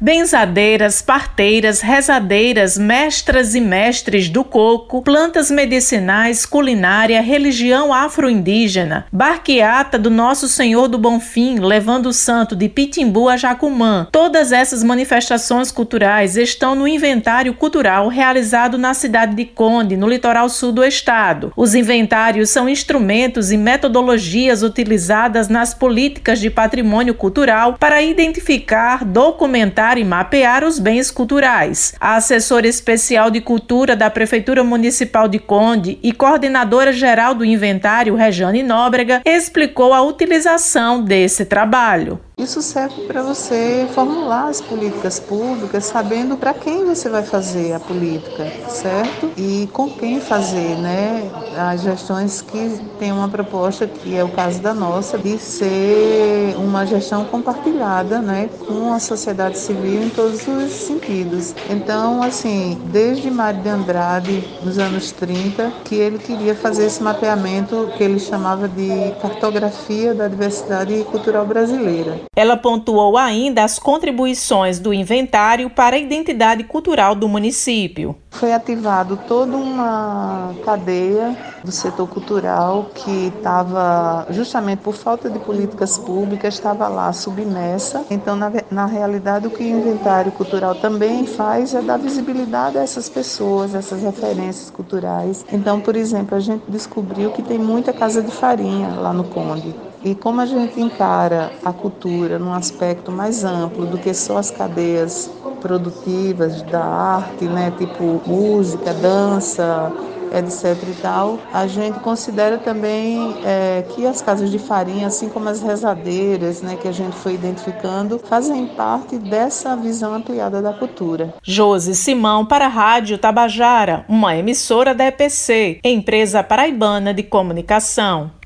Benzadeiras, parteiras, rezadeiras, mestras e mestres do coco, plantas medicinais, culinária, religião afro-indígena, barqueata do Nosso Senhor do Bonfim, levando o santo de Pitimbu a Jacumã. Todas essas manifestações culturais estão no inventário cultural realizado na cidade de Conde, no litoral sul do estado. Os inventários são instrumentos e metodologias utilizadas nas políticas de patrimônio cultural para identificar, documentar e mapear os bens culturais. A assessora especial de cultura da Prefeitura Municipal de Conde e coordenadora geral do inventário, Rejane Nóbrega, explicou a utilização desse trabalho. Isso serve para você formular as políticas públicas, sabendo para quem você vai fazer a política, certo? E com quem fazer, né? As gestões que têm uma proposta, que é o caso da nossa, de ser uma gestão compartilhada, né, com a sociedade civil em todos os sentidos. Então, assim, desde Mário de Andrade, nos anos 30, que ele queria fazer esse mapeamento que ele chamava de cartografia da diversidade cultural brasileira. Ela pontuou ainda as contribuições do inventário para a identidade cultural do município. Foi ativado toda uma cadeia do setor cultural que estava, justamente por falta de políticas públicas, estava lá submersa. Então, na, na realidade, o que o inventário cultural também faz é dar visibilidade a essas pessoas, essas referências culturais. Então, por exemplo, a gente descobriu que tem muita casa de farinha lá no Conde. E como a gente encara a cultura num aspecto mais amplo do que só as cadeias produtivas da arte, né, tipo música, dança, etc e tal, a gente considera também é, que as casas de farinha, assim como as rezadeiras, né, que a gente foi identificando, fazem parte dessa visão ampliada da cultura. Josi Simão para a Rádio Tabajara, uma emissora da EPC, empresa paraibana de comunicação.